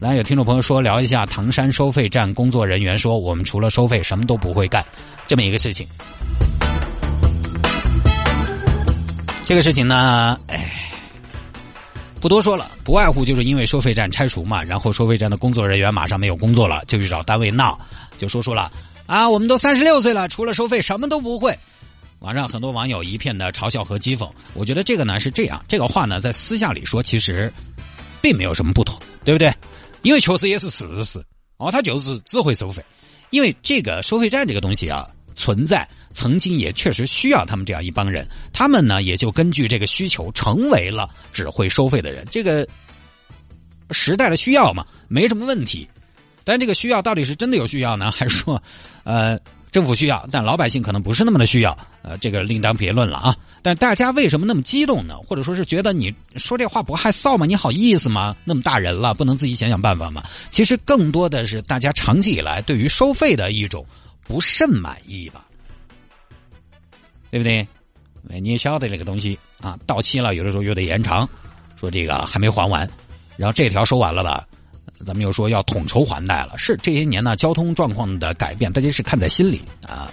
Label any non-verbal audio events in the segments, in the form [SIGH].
来，有听众朋友说聊一下唐山收费站工作人员说，我们除了收费什么都不会干，这么一个事情。这个事情呢，哎，不多说了，不外乎就是因为收费站拆除嘛，然后收费站的工作人员马上没有工作了，就去找单位闹，就说说了啊，我们都三十六岁了，除了收费什么都不会。网上很多网友一片的嘲笑和讥讽，我觉得这个呢是这样，这个话呢在私下里说其实并没有什么不妥，对不对？因为确实也是事实，哦，他就是只会收费。因为这个收费站这个东西啊，存在曾经也确实需要他们这样一帮人，他们呢也就根据这个需求成为了只会收费的人。这个时代的需要嘛，没什么问题。但这个需要到底是真的有需要呢，还是说，呃？政府需要，但老百姓可能不是那么的需要，呃，这个另当别论了啊。但大家为什么那么激动呢？或者说是觉得你说这话不害臊吗？你好意思吗？那么大人了，不能自己想想办法吗？其实更多的是大家长期以来对于收费的一种不甚满意吧，对不对？你也晓得那个东西啊，到期了，有的时候又得延长，说这个还没还完，然后这条收完了吧。咱们又说要统筹还贷了，是这些年呢交通状况的改变，大家是看在心里啊。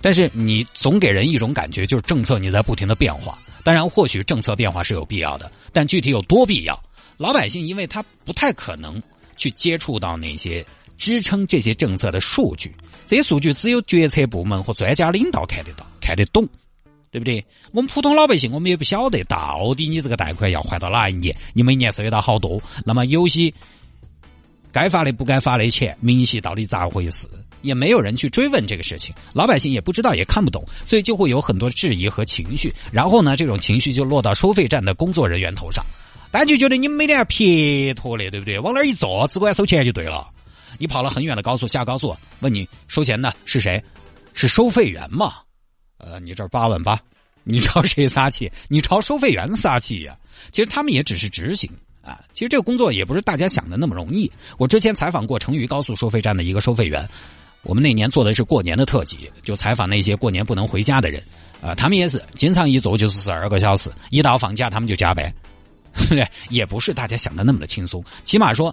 但是你总给人一种感觉，就是政策你在不停的变化。当然，或许政策变化是有必要的，但具体有多必要，老百姓因为他不太可能去接触到那些支撑这些政策的数据，这些数据只有决策部门和专家领导看得到、看得懂。对不对？我们普通老百姓，我们也不晓得到底你这个贷款要还到哪一年，你每年收得到好多。那么有些该发的不该发的钱，明细到底咋回事？也没有人去追问这个事情，老百姓也不知道，也看不懂，所以就会有很多质疑和情绪。然后呢，这种情绪就落到收费站的工作人员头上，大家就觉得你们每天撇脱的，对不对？往那儿一坐，只管收钱就对了。你跑了很远的高速下高速，问你收钱的是谁？是收费员嘛？呃，你这八万八，[LAUGHS] 你朝谁撒气？你朝收费员撒气呀？其实他们也只是执行啊。其实这个工作也不是大家想的那么容易。我之前采访过成渝高速收费站的一个收费员，我们那年做的是过年的特辑，就采访那些过年不能回家的人。啊，他们也是经常一走就是十二个小时，一到放假他们就加班，[LAUGHS] 对，也不是大家想的那么的轻松。起码说，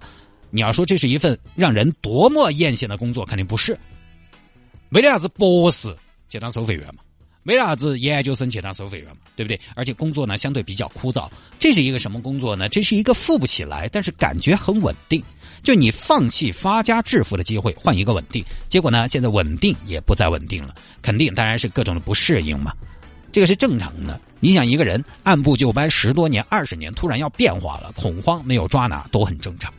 你要说这是一份让人多么艳羡的工作，肯定不是。没得啥子博士去当收费员嘛？没啥子研究生去当收费员嘛？对不对？而且工作呢相对比较枯燥。这是一个什么工作呢？这是一个富不起来，但是感觉很稳定。就你放弃发家致富的机会，换一个稳定。结果呢，现在稳定也不再稳定了，肯定当然是各种的不适应嘛。这个是正常的。你想一个人按部就班十多年、二十年，突然要变化了，恐慌没有抓拿都很正常。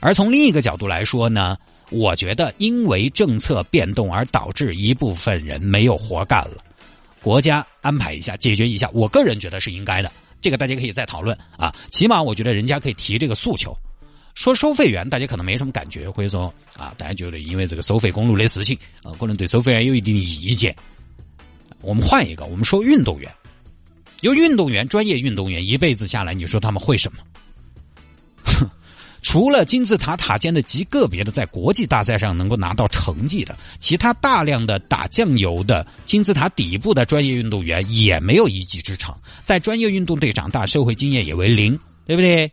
而从另一个角度来说呢，我觉得因为政策变动而导致一部分人没有活干了。国家安排一下，解决一下，我个人觉得是应该的。这个大家可以再讨论啊。起码我觉得人家可以提这个诉求。说收费员，大家可能没什么感觉，或者说啊，大家觉得因为这个收费公路的事情啊，可能对收费员有一定的意见。我们换一个，我们说运动员，有运动员，专业运动员一辈子下来，你说他们会什么？除了金字塔塔尖的极个别的在国际大赛上能够拿到成绩的，其他大量的打酱油的金字塔底部的专业运动员也没有一技之长，在专业运动队长大，社会经验也为零，对不对？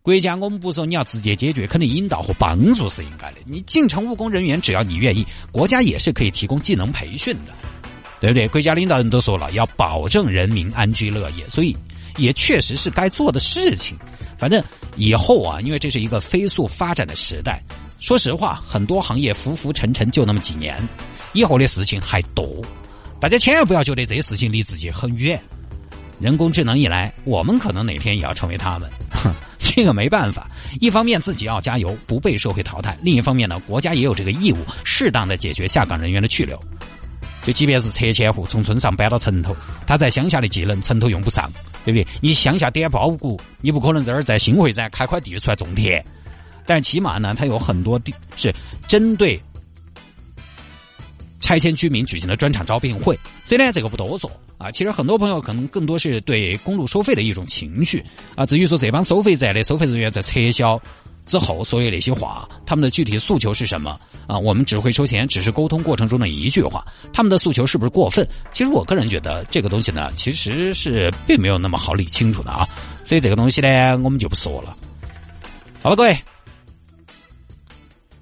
国家我们不说你要直接解决，肯定引导和帮助是应该的。你进城务工人员，只要你愿意，国家也是可以提供技能培训的，对不对？国家领导人都说了，要保证人民安居乐业，所以也确实是该做的事情。反正以后啊，因为这是一个飞速发展的时代，说实话，很多行业浮浮沉沉就那么几年，以后的事情还多。大家千万不要觉得这些事情离自己很远。人工智能一来，我们可能哪天也要成为他们。哼，[LAUGHS] 这个没办法。一方面自己要加油，不被社会淘汰；另一方面呢，国家也有这个义务，适当的解决下岗人员的去留。就即便是拆迁户从村上搬到城头，他在乡下的技能城头用不上。对不对？你乡下点包谷，你不可能这儿在新会站开块地出来种田，但起码呢，它有很多地是针对拆迁居民举行了专场招聘会。所以呢，这个不多说啊。其实很多朋友可能更多是对公路收费的一种情绪啊。至于说这帮收费站的收费人员在撤销。之后所有那些话，他们的具体诉求是什么啊？我们只会收钱，只是沟通过程中的一句话。他们的诉求是不是过分？其实我个人觉得这个东西呢，其实是并没有那么好理清楚的啊。所以这个东西呢，我们就不说了。好了，各位，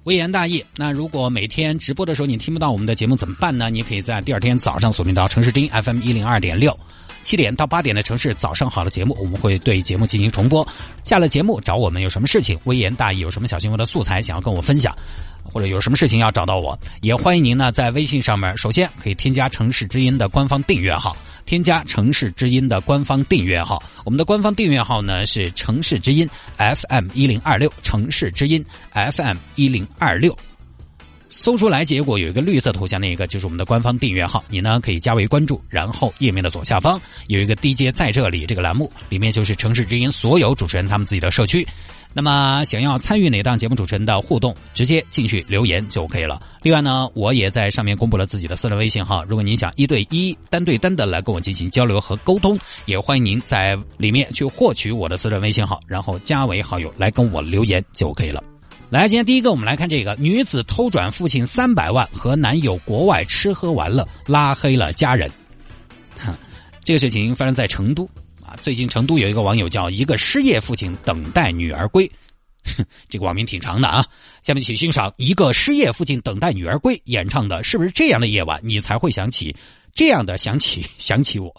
微言大义。那如果每天直播的时候你听不到我们的节目怎么办呢？你可以在第二天早上锁定到城市之音 FM 一零二点六。七点到八点的城市早上好的节目，我们会对节目进行重播。下了节目找我们有什么事情，微言大义有什么小新闻的素材想要跟我分享，或者有什么事情要找到我，也欢迎您呢在微信上面，首先可以添加城市之音的官方订阅号，添加城市之音的官方订阅号。我们的官方订阅号呢是城市之音 FM 一零二六，城市之音 FM 一零二六。搜出来结果有一个绿色头像，那一个就是我们的官方订阅号，你呢可以加为关注。然后页面的左下方有一个 DJ 在这里这个栏目，里面就是城市之音所有主持人他们自己的社区。那么想要参与哪档节目主持人的互动，直接进去留言就可以了。另外呢，我也在上面公布了自己的私人微信号，如果您想一对一、单对单的来跟我进行交流和沟通，也欢迎您在里面去获取我的私人微信号，然后加为好友来跟我留言就可以了。来，今天第一个，我们来看这个女子偷转父亲三百万，和男友国外吃喝玩乐，拉黑了家人。[LAUGHS] 这个事情发生在成都啊。最近成都有一个网友叫一个失业父亲等待女儿归，[LAUGHS] 这个网名挺长的啊。下面请欣赏一个失业父亲等待女儿归演唱的，是不是这样的夜晚你才会想起这样的想起想起我？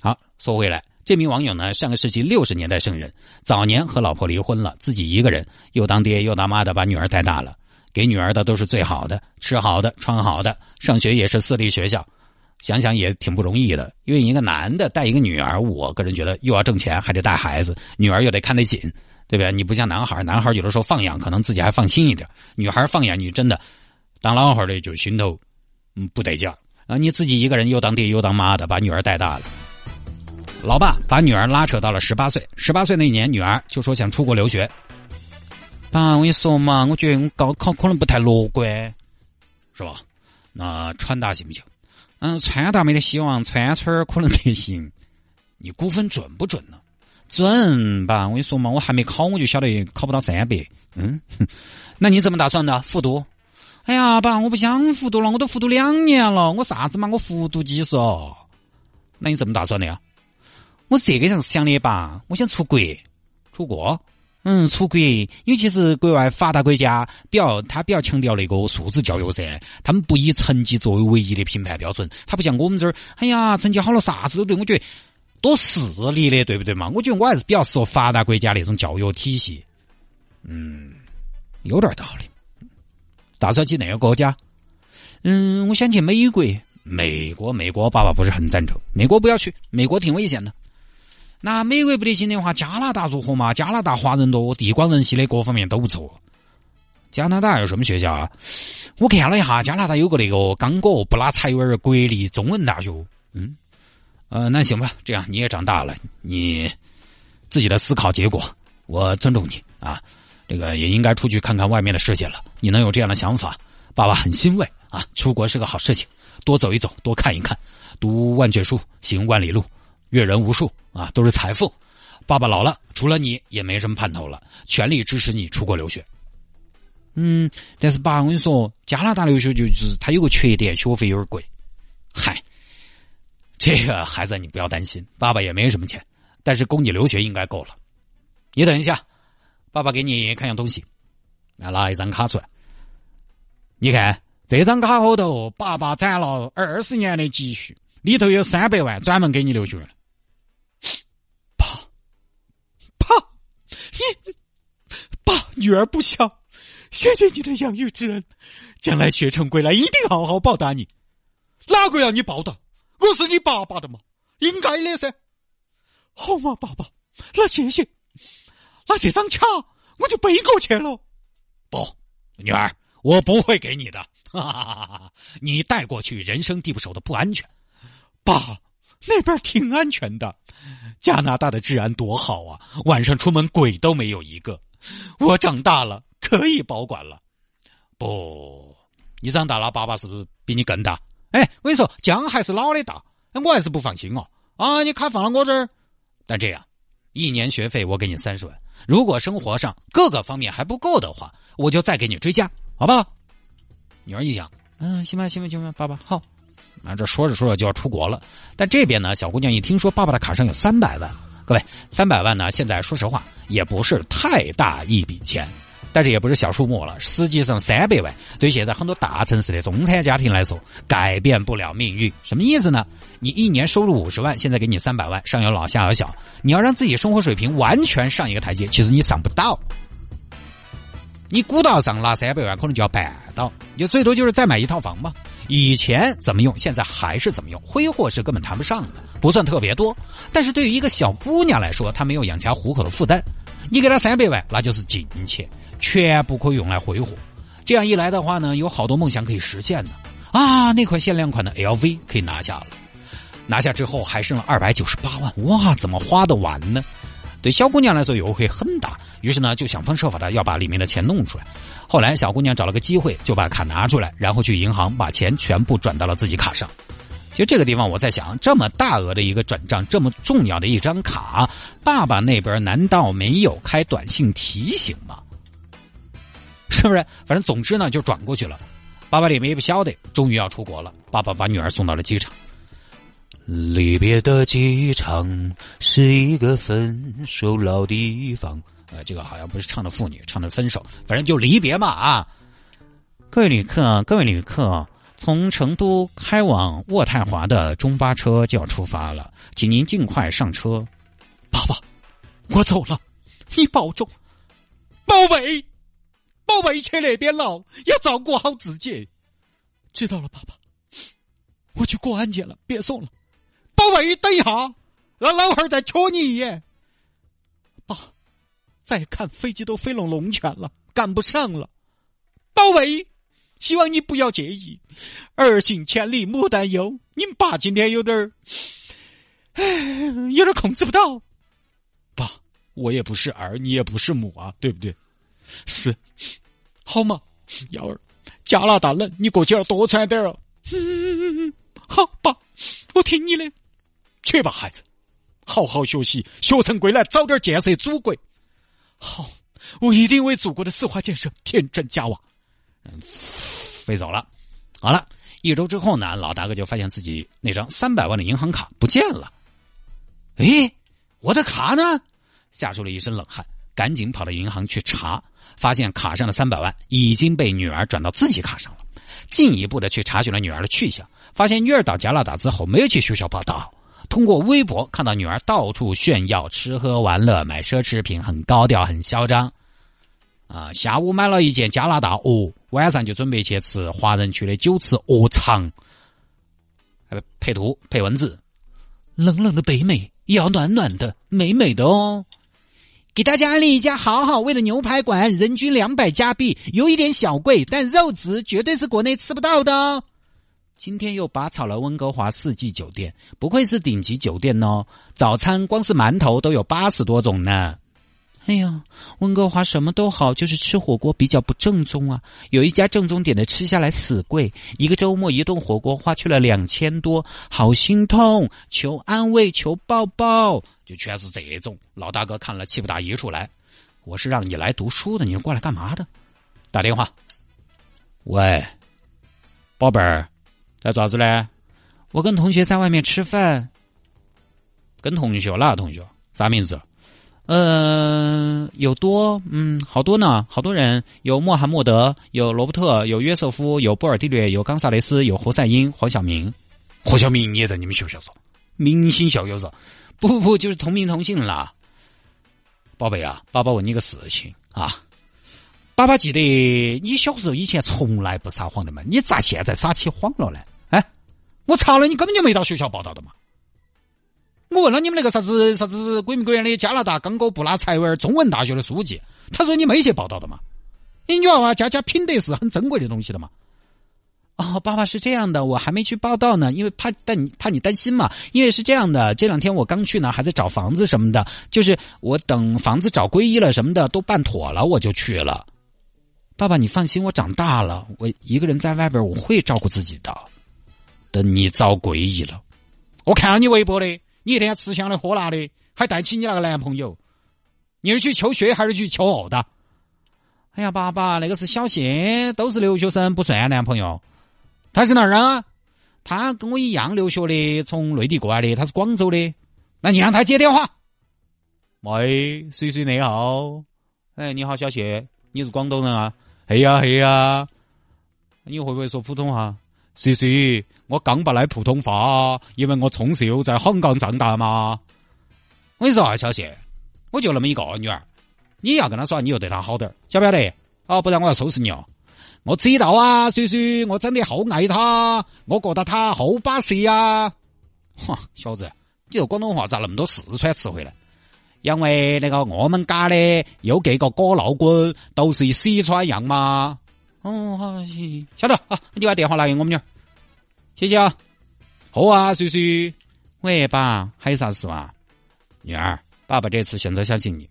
好，说回来。这名网友呢，上个世纪六十年代生人，早年和老婆离婚了，自己一个人又当爹又当妈的把女儿带大了，给女儿的都是最好的，吃好的，穿好的，上学也是私立学校，想想也挺不容易的。因为一个男的带一个女儿，我个人觉得又要挣钱，还得带孩子，女儿又得看得紧，对不对？你不像男孩，男孩有的时候放养，可能自己还放心一点；女孩放养，你真的当老汉的就心头嗯不得劲啊！你自己一个人又当爹又当妈的，把女儿带大了。老爸把女儿拉扯到了十八岁，十八岁那一年，女儿就说想出国留学。爸，我跟你说嘛，我觉得我高考可能不太乐观，是吧？那川大行不行？嗯，川大没得希望，川村可能得行。你估分准不准呢？准，爸，我跟你说嘛，我还没考，我就晓得考不到三百。嗯，[LAUGHS] 那你怎么打算的？复读？哎呀，爸，我不想复读了，我都复读两年了，我啥子嘛？我复读几十？那你怎么打算的呀？我这个样子想的吧，我想出国，出国，嗯，出国，因为其实国外发达国家比较，他比较强调那个素质教育噻，他们不以成绩作为唯一的评判标准，他不像我们这儿，哎呀，成绩好了啥子都对，我觉得多势利的，对不对嘛？我觉得我还是比较适合发达国家那种教育体系，嗯，有点道理。打算去哪个国家？嗯，我想去美国，美国，美国，爸爸不是很赞成，美国不要去，美国挺危险的。那美国不得行的话，加拿大如何嘛？加拿大华人多，地广人稀的，各方面都不错。加拿大有什么学校啊？我看了一下，加拿大有个那个刚果布拉柴维尔国立中文大学。嗯，呃，那行吧，这样你也长大了，你自己的思考结果，我尊重你啊。这个也应该出去看看外面的世界了。你能有这样的想法，爸爸很欣慰啊。出国是个好事情，多走一走，多看一看，读万卷书，行万里路。阅人无数啊，都是财富。爸爸老了，除了你也没什么盼头了，全力支持你出国留学。嗯，但是爸，我跟你说，加拿大留学就是它有个缺点，学费有点贵。嗨，这个孩子你不要担心，爸爸也没什么钱，但是供你留学应该够了。你等一下，爸爸给你看样东西，来拿一张卡出来。你看这张卡后头，爸爸攒了二十年的积蓄，里头有三百万，专门给你留学了。你爸，女儿不孝，谢谢你的养育之恩，将来学成归来，一定好好报答你。哪个要你报答？我是你爸爸的嘛，应该的噻。好嘛，爸爸，那谢谢。那这张卡我就背过去了。不，女儿，我不会给你的。哈哈哈哈你带过去，人生地不熟的不安全。爸。那边挺安全的，加拿大的治安多好啊！晚上出门鬼都没有一个。[LAUGHS] 我长大了可以保管了。不，你长大了，爸爸是不是比你更大？哎，我跟你说，姜还是老的大，我还是不放心哦。啊，你卡放了我这儿，但这样，一年学费我给你三十万，如果生活上各个方面还不够的话，我就再给你追加，好不好？女儿一想，嗯，行吧，行吧，行吧，爸爸好。啊，这说着说着就要出国了，但这边呢，小姑娘一听说爸爸的卡上有三百万，各位，三百万呢，现在说实话也不是太大一笔钱。但是也不是小数目了，实际上三百万对现在很多大城市的中产家庭来说，改变不了命运。什么意思呢？你一年收入五十万，现在给你三百万，上有老下有小，你要让自己生活水平完全上一个台阶，其实你上不到。你估到上拿三百万，可能就要办到，就最多就是再买一套房嘛。以前怎么用，现在还是怎么用，挥霍是根本谈不上的，不算特别多。但是对于一个小姑娘来说，她没有养家糊口的负担，你给她三百万，那就是金钱。全部可以用来挥霍，这样一来的话呢，有好多梦想可以实现的啊！那款限量款的 LV 可以拿下了，拿下之后还剩了二百九十八万，哇，怎么花得完呢？对小姑娘来说诱惑很大，于是呢就想方设法的要把里面的钱弄出来。后来小姑娘找了个机会，就把卡拿出来，然后去银行把钱全部转到了自己卡上。其实这个地方我在想，这么大额的一个转账，这么重要的一张卡，爸爸那边难道没有开短信提醒吗？是不是？反正总之呢，就转过去了。爸爸里面也不晓得，终于要出国了。爸爸把女儿送到了机场。离别的机场是一个分手老地方。呃，这个好像不是唱的妇女，唱的分手。反正就离别嘛啊！各位旅客，各位旅客，从成都开往渥太华的中巴车就要出发了，请您尽快上车。爸爸，我走了，你保重，宝贝。宝贝去那边了，要照顾好自己。知道了，爸爸，我去过安检了，别送了。宝贝，等一下，让老汉儿再瞧你一眼。爸，再看飞机都飞拢龙泉了，赶不上了。宝贝，希望你不要介意。儿行千里母担忧，你们爸今天有点儿，哎，有点控制不到。爸，我也不是儿，你也不是母啊，对不对？是，好嘛，幺儿，加拿大冷，你过去要多穿点儿哦。[LAUGHS] 好，爸，我听你的。去吧，孩子，好好学习，学成归来，早点建设祖国。好，我一定为祖国的四化建设添砖加瓦。飞走了。好了，一周之后呢，老大哥就发现自己那张三百万的银行卡不见了。哎，我的卡呢？吓出了一身冷汗，赶紧跑到银行去查。发现卡上的三百万已经被女儿转到自己卡上了，进一步的去查询了女儿的去向，发现女儿到加拿大之后没有去学校报道。通过微博看到女儿到处炫耀吃喝玩乐、买奢侈品，很高调、很嚣张。啊，下午买了一件加拿大鹅，晚上就准备去吃华人区的九池鹅肠。配图配文字，冷冷的北美也要暖暖的、美美的哦。给大家安利一家好好味的牛排馆，人均两百加币，有一点小贵，但肉质绝对是国内吃不到的。今天又拔草了温哥华四季酒店，不愧是顶级酒店哦！早餐光是馒头都有八十多种呢。哎呀，温哥华什么都好，就是吃火锅比较不正宗啊。有一家正宗点的吃下来死贵，一个周末一顿火锅花去了两千多，好心痛，求安慰，求抱抱，就全是这种。老大哥看了气不打一处来，我是让你来读书的，你是过来干嘛的？打电话，喂，宝贝儿，在爪子呢？我跟同学在外面吃饭。跟同学哪个同学？啥名字？呃，有多，嗯，好多呢，好多人，有穆罕默德，有罗伯特，有约瑟夫，有波尔蒂略，有冈萨雷斯，有侯赛因，黄晓明，黄晓明你也在你们学校上，明星校友子，不不，就是同名同姓啦。宝贝啊，爸爸问你个事情啊，爸爸记得你小时候以前从来不撒谎的嘛，你咋现在撒起谎了呢？哎，我查了，你根本就没到学校报道的嘛。我问了你们那个啥子啥子鬼名鬼样的加拿大刚果布拉柴维尔中文大学的书记，他说你没去报道的嘛？你女娃娃家家品德是很珍贵的东西的嘛？哦，爸爸是这样的，我还没去报道呢，因为怕担怕你担心嘛。因为是这样的，这两天我刚去呢，还在找房子什么的，就是我等房子找归一了什么的都办妥了，我就去了。爸爸，你放心，我长大了，我一个人在外边，我会照顾自己的。等你找归一了，我看了你微博的，你一天吃香的喝辣的，还带起你那个男朋友，你是去求学还是去求偶的？哎呀，爸爸，那个是小谢，都是留学生，不算男朋友。他是哪儿人啊？他跟我一样留学的，从内地过来的，他是广州的。那你让他接电话。喂，谁谁你好？哎，你好，小谢，你是广东人啊？嘿呀嘿呀，你会不会说普通话？叔叔，我刚不来普通话，因为我从小在香港长大嘛。我跟你说啊，小谢，我就那么一个女儿，你要跟她耍，你就对她好点晓不晓得？哦，不然我要收拾你哦。我知道啊，叔叔，我真的好爱她，我觉得她好巴适呀。哈，小子，你说广东话咋那么多四川词汇呢？因为那个我们家的有几个哥老倌都是四川人嘛。哦，好，晓得啊，你把电话拿给我们女儿，谢谢啊。好啊，叔叔。喂，爸，还有啥事啊？女儿，爸爸这次选择相信你。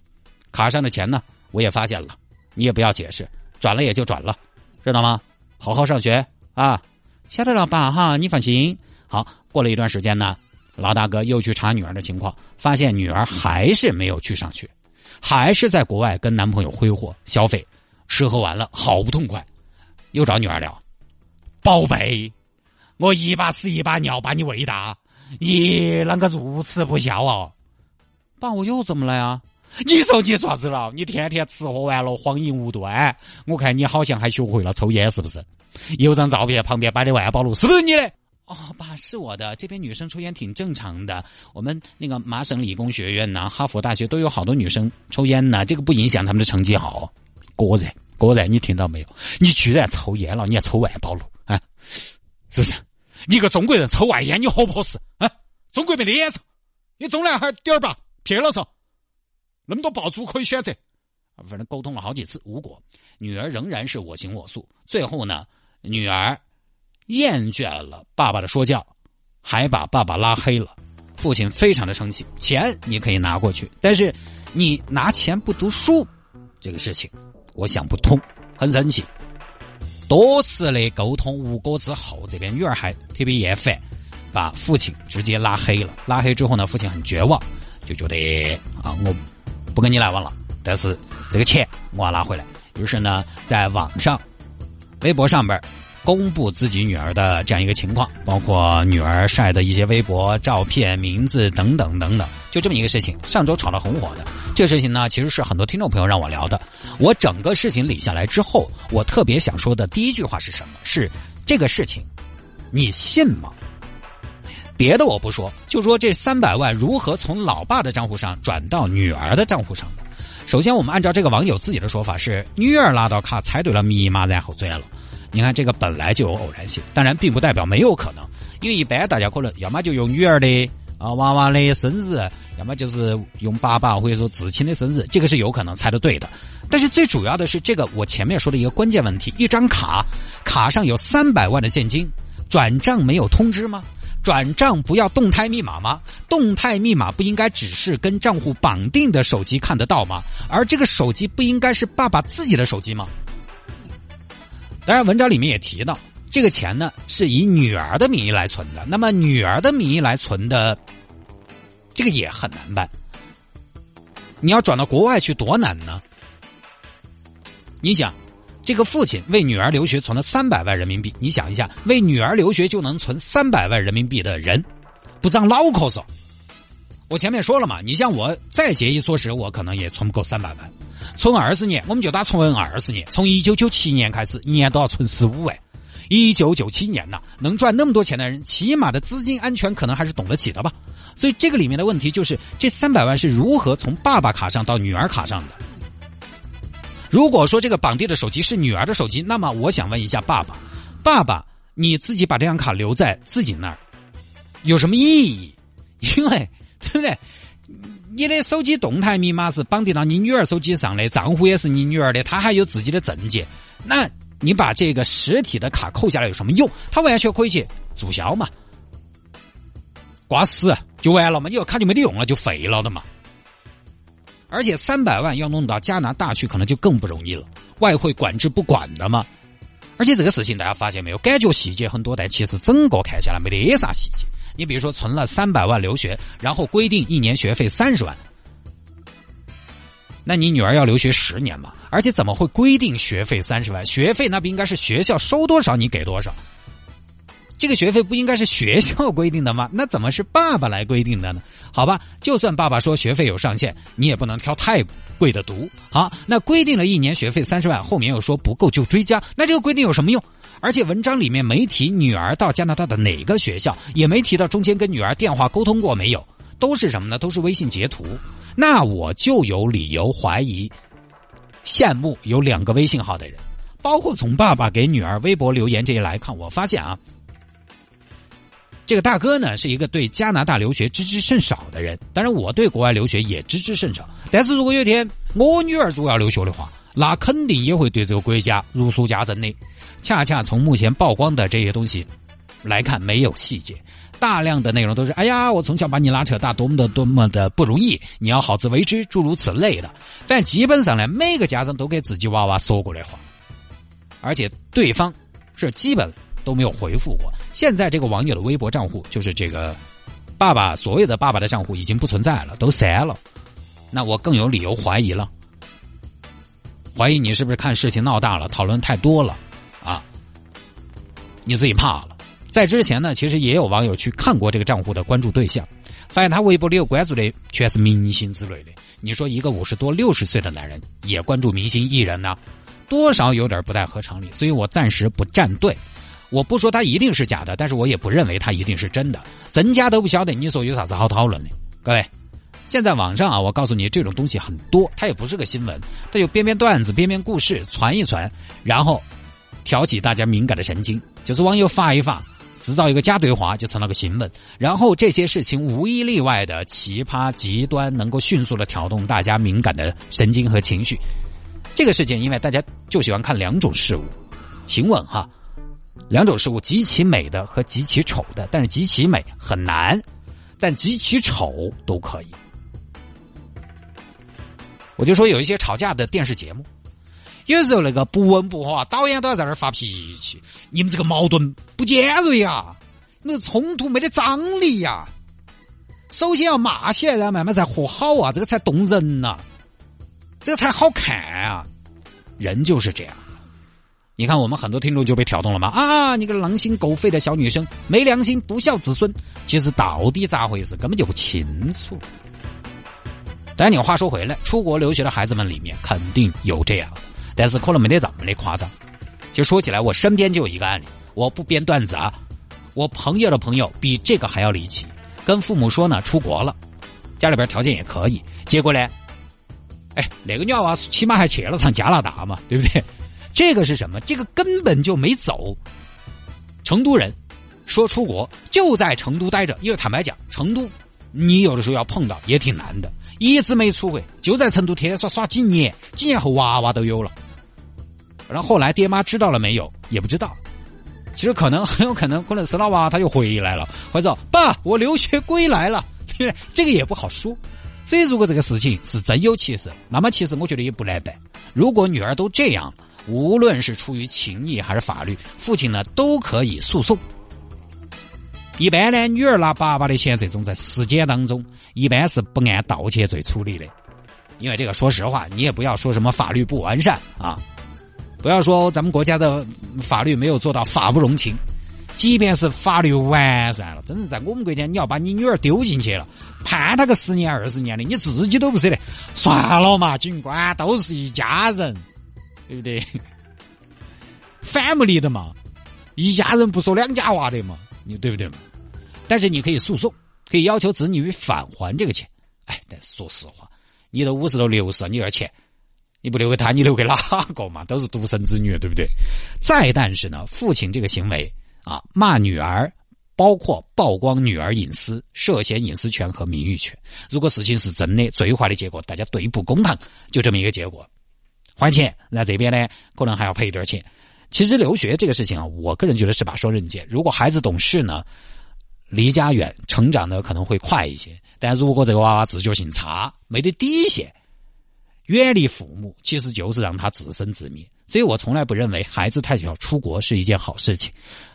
卡上的钱呢，我也发现了，你也不要解释，转了也就转了，知道吗？好好上学啊。晓得了，爸哈，你放心。好，过了一段时间呢。老大哥又去查女儿的情况，发现女儿还是没有去上学，还是在国外跟男朋友挥霍消费，吃喝完了好不痛快，又找女儿聊：“宝贝，我一把屎一把尿把你喂大，你啷个如此不孝啊？”爸，我又怎么了呀？你说你爪子了？你天天吃喝玩乐，荒淫无端，我看你好像还学会了抽烟，是不是？有张照片旁边摆的万宝路，是不是你的？哦，爸，是我的。这边女生抽烟挺正常的。我们那个麻省理工学院呐，哈佛大学都有好多女生抽烟呢，这个不影响他们的成绩好。果然，果然，你听到没有？你居然抽烟了，你还抽万宝路啊？是不是？你个中国人抽外烟，你合不合适啊？中国没脸色，你中南海点儿吧，骗了嗦。那么多爆珠可以选择，反正沟通了好几次无果，女儿仍然是我行我素。最后呢，女儿。厌倦了爸爸的说教，还把爸爸拉黑了，父亲非常的生气。钱你可以拿过去，但是你拿钱不读书，这个事情我想不通，很生气。多次的沟通无果之后，这边女儿还特别厌烦，把父亲直接拉黑了。拉黑之后呢，父亲很绝望，就觉得啊，我不跟你来往了，但是这个钱我要拿回来。于是呢，在网上、微博上边。公布自己女儿的这样一个情况，包括女儿晒的一些微博照片、名字等等等等，就这么一个事情。上周炒得很火的这个事情呢，其实是很多听众朋友让我聊的。我整个事情理下来之后，我特别想说的第一句话是什么？是这个事情，你信吗？别的我不说，就说这三百万如何从老爸的账户上转到女儿的账户上。首先，我们按照这个网友自己的说法是，女儿拿到卡猜对了密码，然后转了。你看，这个本来就有偶然性，当然并不代表没有可能，因为一般大家可能要么就用女儿的啊娃娃的生日，要么就是用爸爸或者说至亲的生日，这个是有可能猜的对的。但是最主要的是这个我前面说的一个关键问题：一张卡，卡上有三百万的现金，转账没有通知吗？转账不要动态密码吗？动态密码不应该只是跟账户绑定的手机看得到吗？而这个手机不应该是爸爸自己的手机吗？当然，文章里面也提到，这个钱呢是以女儿的名义来存的。那么，女儿的名义来存的，这个也很难办。你要转到国外去，多难呢？你想，这个父亲为女儿留学存了三百万人民币，你想一下，为女儿留学就能存三百万人民币的人，不长脑壳嗦？我前面说了嘛，你像我再节衣缩食，我可能也存不够三百万。存二十年，我们就打存二十年。从一九九七年开始，一年都要存十五万。一九九七年呐，能赚那么多钱的人，起码的资金安全可能还是懂得起的吧。所以这个里面的问题就是，这三百万是如何从爸爸卡上到女儿卡上的？如果说这个绑定的手机是女儿的手机，那么我想问一下爸爸：爸爸，你自己把这张卡留在自己那儿，有什么意义？因为对不对？你的手机动态密码是绑定到你女儿手机上的，账户也是你女儿的，她还有自己的证件。那你把这个实体的卡扣下来有什么用？她完全可以去注销嘛，挂失就完了嘛。你要卡就没得用了，就废了的嘛。而且三百万要弄到加拿大去，可能就更不容易了。外汇管制不管的嘛。而且这个事情大家发现没有？感觉细节很多，但其实整个看下来没得啥细节。你比如说存了三百万留学，然后规定一年学费三十万，那你女儿要留学十年嘛？而且怎么会规定学费三十万？学费那不应该是学校收多少你给多少？这个学费不应该是学校规定的吗？那怎么是爸爸来规定的呢？好吧，就算爸爸说学费有上限，你也不能挑太贵的读。好，那规定了一年学费三十万，后面又说不够就追加，那这个规定有什么用？而且文章里面没提女儿到加拿大的哪个学校，也没提到中间跟女儿电话沟通过没有，都是什么呢？都是微信截图。那我就有理由怀疑，羡慕有两个微信号的人，包括从爸爸给女儿微博留言这些来看，我发现啊。这个大哥呢，是一个对加拿大留学知之甚少的人。当然，我对国外留学也知之甚少。但是如果有一天我女儿如果要留学的话，那肯定也会对这个国家如数家珍的。恰恰从目前曝光的这些东西来看，没有细节，大量的内容都是：哎呀，我从小把你拉扯大，多么的多么的不容易，你要好自为之，诸如此类的。但基本上呢，每个家长都给自己娃娃说过的话，而且对方是基本。都没有回复过。现在这个网友的微博账户，就是这个爸爸所有的爸爸的账户已经不存在了，都删了。那我更有理由怀疑了，怀疑你是不是看事情闹大了，讨论太多了啊？你自己怕了。在之前呢，其实也有网友去看过这个账户的关注对象，发现他微博里有关注的全是明星之类的。你说一个五十多、六十岁的男人也关注明星艺人呢，多少有点不太合常理。所以我暂时不站队。我不说他一定是假的，但是我也不认为他一定是真的。真假都不晓得，你说有啥子好讨论的？各位，现在网上啊，我告诉你，这种东西很多，它也不是个新闻，它就编编段子、编编故事，传一传，然后挑起大家敏感的神经，就是网友发一发，制造一个假对话，就成了个新闻。然后这些事情无一例外的奇葩极端，能够迅速的挑动大家敏感的神经和情绪。这个事件，因为大家就喜欢看两种事物，新闻哈。两种事物极其美的和极其丑的，但是极其美很难，但极其丑都可以。我就说有一些吵架的电视节目，有时候那个不温不火，导演都要在那儿发脾气。你们这个矛盾不尖锐呀，那个冲突没得张力呀。首先要骂起来，然后慢慢再和好啊，这个才动人呐，这个才好看啊。人就是这样。你看，我们很多听众就被挑动了吗？啊，你个狼心狗肺的小女生，没良心，不孝子孙。其实到底咋回事，根本就不清楚。但你话说回来，出国留学的孩子们里面肯定有这样的，但是可能没得咱们的夸张。就说起来，我身边就有一个案例，我不编段子啊，我朋友的朋友比这个还要离奇。跟父母说呢，出国了，家里边条件也可以，结果呢，哎，那个女娃娃起码还去了趟加拿大嘛，对不对？这个是什么？这个根本就没走。成都人说出国就在成都待着，因为坦白讲，成都你有的时候要碰到也挺难的。一直没出轨，就在成都天天耍耍几年，几年后娃娃都有了。然后后来爹妈知道了没有？也不知道。其实可能 [LAUGHS] 很有可能，可能生了娃他就回来了，或者爸我留学归来了，[LAUGHS] 这个也不好说。所以如果这个事情是真有其事，那么其实我觉得也不难办。如果女儿都这样。无论是出于情义还是法律，父亲呢都可以诉讼。一般呢，女儿拿爸爸的钱这种，在实践当中一般是不按盗窃罪处理的，因为这个，说实话，你也不要说什么法律不完善啊，不要说咱们国家的法律没有做到法不容情，即便是法律完善了，真是在我们国家，你要把你女儿丢进去了，判他个十年二十年的，你自己都不舍得，算了嘛，警官都是一家人。对不对？[LAUGHS] family 的嘛，一家人不说两家话的嘛，你对不对嘛？但是你可以诉讼，可以要求子女返还这个钱。哎，但说实话，你都五十多六十了，你点钱你不留给他，你留给哪个嘛？都是独生子女，对不对？再但是呢，父亲这个行为啊，骂女儿，包括曝光女儿隐私，涉嫌隐私权和名誉权。如果事情是真的，最坏的结果大家对簿公堂，就这么一个结果。还钱，那这边呢，可能还要赔一点钱。其实留学这个事情啊，我个人觉得是把双刃剑。如果孩子懂事呢，离家远，成长的可能会快一些。但如果这个娃娃自觉性差，没得底线，远离父母，其实就是让他自生自灭。所以我从来不认为孩子太小出国是一件好事情。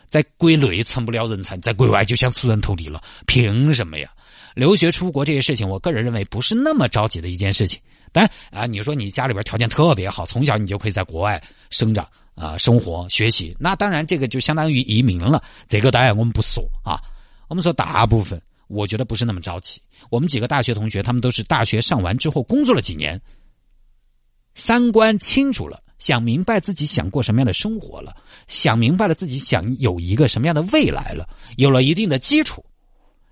在国内成不了人才，在国外就想出人头地了，凭什么呀？留学出国这些事情，我个人认为不是那么着急的一件事情。当然啊，你说你家里边条件特别好，从小你就可以在国外生长啊、生活、学习，那当然这个就相当于移民了。这个当然我们不说啊，我们说大部分，我觉得不是那么着急。我们几个大学同学，他们都是大学上完之后工作了几年，三观清楚了。想明白自己想过什么样的生活了，想明白了自己想有一个什么样的未来了，有了一定的基础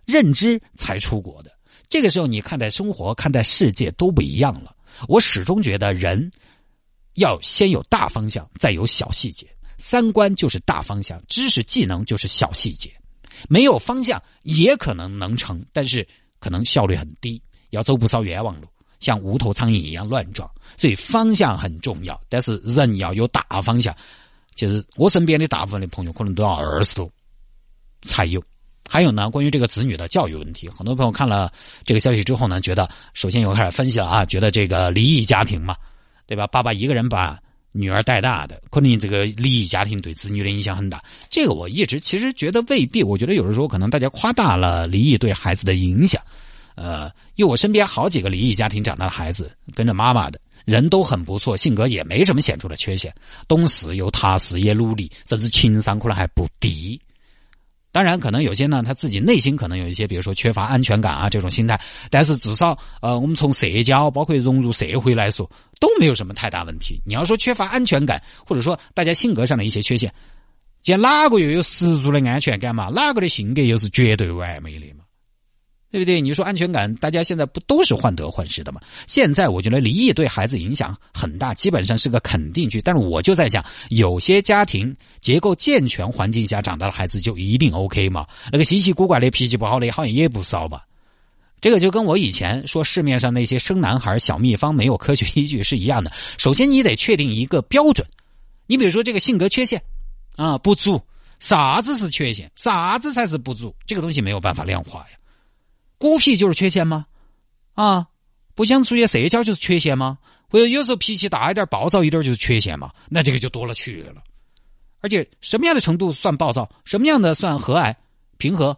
认知才出国的。这个时候，你看待生活、看待世界都不一样了。我始终觉得，人要先有大方向，再有小细节。三观就是大方向，知识技能就是小细节。没有方向也可能能成，但是可能效率很低，要走不少冤枉路。像无头苍蝇一样乱撞，所以方向很重要，但是人要有大方向。就是我身边的大部分的朋友可能都要二十多才有。还有呢，关于这个子女的教育问题，很多朋友看了这个消息之后呢，觉得首先又开始分析了啊，觉得这个离异家庭嘛，对吧？爸爸一个人把女儿带大的，可能这个离异家庭对子女的影响很大。这个我一直其实觉得未必，我觉得有的时候可能大家夸大了离异对孩子的影响。呃，因为我身边好几个离异家庭长大的孩子，跟着妈妈的人都很不错，性格也没什么显著的缺陷，懂事又踏实，也努力，甚至情商可能还不低。当然，可能有些呢，他自己内心可能有一些，比如说缺乏安全感啊这种心态，但是至少呃，我们从社交包括融入社会来说，都没有什么太大问题。你要说缺乏安全感，或者说大家性格上的一些缺陷，见哪个又有十足的安全感嘛？哪个的性格又是绝对完美的嘛？对不对？你说安全感，大家现在不都是患得患失的吗？现在我觉得离异对孩子影响很大，基本上是个肯定句。但是我就在想，有些家庭结构健全环境下长大的孩子就一定 OK 吗？那个稀奇古怪的、脾气不好的，好像也不少吧？这个就跟我以前说市面上那些生男孩小秘方没有科学依据是一样的。首先，你得确定一个标准。你比如说这个性格缺陷啊不足，啥子是缺陷？啥子才是不足？这个东西没有办法量化呀。孤僻就是缺陷吗？啊，不想出去社交就是缺陷吗？或者有时候脾气大一点、暴躁一点就是缺陷吗？那这个就多了去了。而且什么样的程度算暴躁？什么样的算和蔼、平和？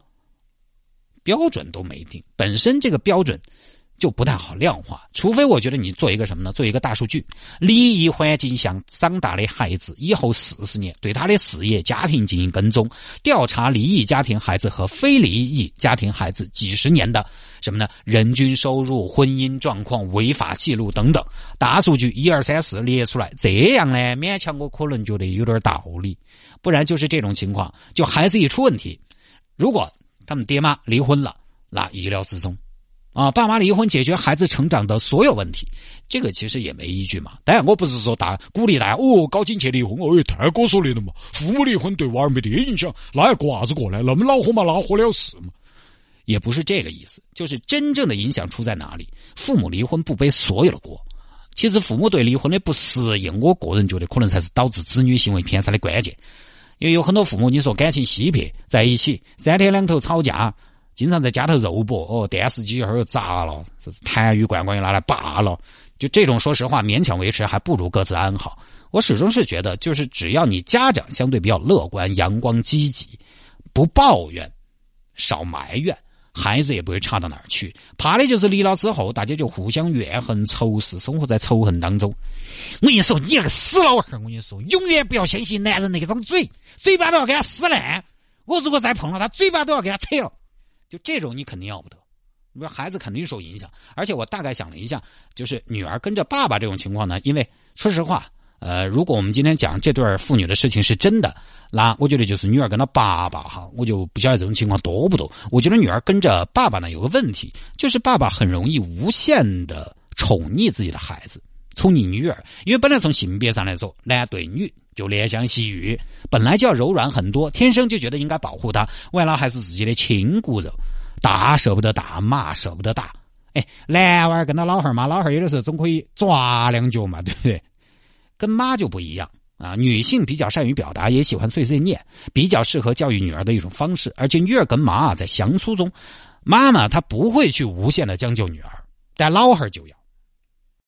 标准都没定，本身这个标准。就不太好量化，除非我觉得你做一个什么呢？做一个大数据，离异环境下长大的孩子，以后四十年对他的事业、家庭进行跟踪，调查离异家庭孩子和非离异家庭孩子几十年的什么呢？人均收入、婚姻状况、违法记录等等，大数据一二三四列出来，这样呢，勉强我可能觉得有点道理，不然就是这种情况，就孩子一出问题，如果他们爹妈离婚了，那意料之中。啊，爸妈离婚解决孩子成长的所有问题，这个其实也没依据嘛。当然，我不是说大鼓励大家哦，搞紧去离婚哦，太过说了嘛。父母离婚对娃儿没得影响，那要过啥子过呢？那么恼火嘛，恼火了事嘛。也不是这个意思，就是真正的影响出在哪里？父母离婚不背所有的锅，其实父母对离婚的不适应，我个人觉得可能才是导致子女行为偏差的关键。因为有很多父母，你说感情稀撇，在一起三天两头吵架。经常在家头肉搏哦，电视机儿又砸了，这是痰盂罐罐又拿来拔了，就这种说实话勉强维持，还不如各自安好。我始终是觉得，就是只要你家长相对比较乐观、阳光、积极，不抱怨，少埋怨，孩子也不会差到哪儿去。怕的就是离了之后，大家就互相怨恨、仇视，生活在仇恨当中。我跟你说，你那个死老汉，我跟你说，永远不要相信男人那张嘴，嘴巴都要给他撕烂。我如果再碰到他，嘴巴都要给他扯了。就这种你肯定要不得，你说孩子肯定受影响。而且我大概想了一下，就是女儿跟着爸爸这种情况呢，因为说实话，呃，如果我们今天讲这对父女的事情是真的，那我觉得就是女儿跟她爸爸哈，我就不晓得这种情况多不多。我觉得女儿跟着爸爸呢有个问题，就是爸爸很容易无限的宠溺自己的孩子，宠溺女儿，因为本来从性别上来说，男对女。就怜香惜玉，本来就要柔软很多，天生就觉得应该保护她，为了还是自己的亲骨肉，大舍不得大，骂舍不得大。哎，男娃儿跟他老汉儿嘛，老汉儿有的时候总可以抓两脚嘛，对不对？跟妈就不一样啊，女性比较善于表达，也喜欢碎碎念，比较适合教育女儿的一种方式。而且女儿跟妈在相处中，妈妈她不会去无限的将就女儿，但老汉儿就要。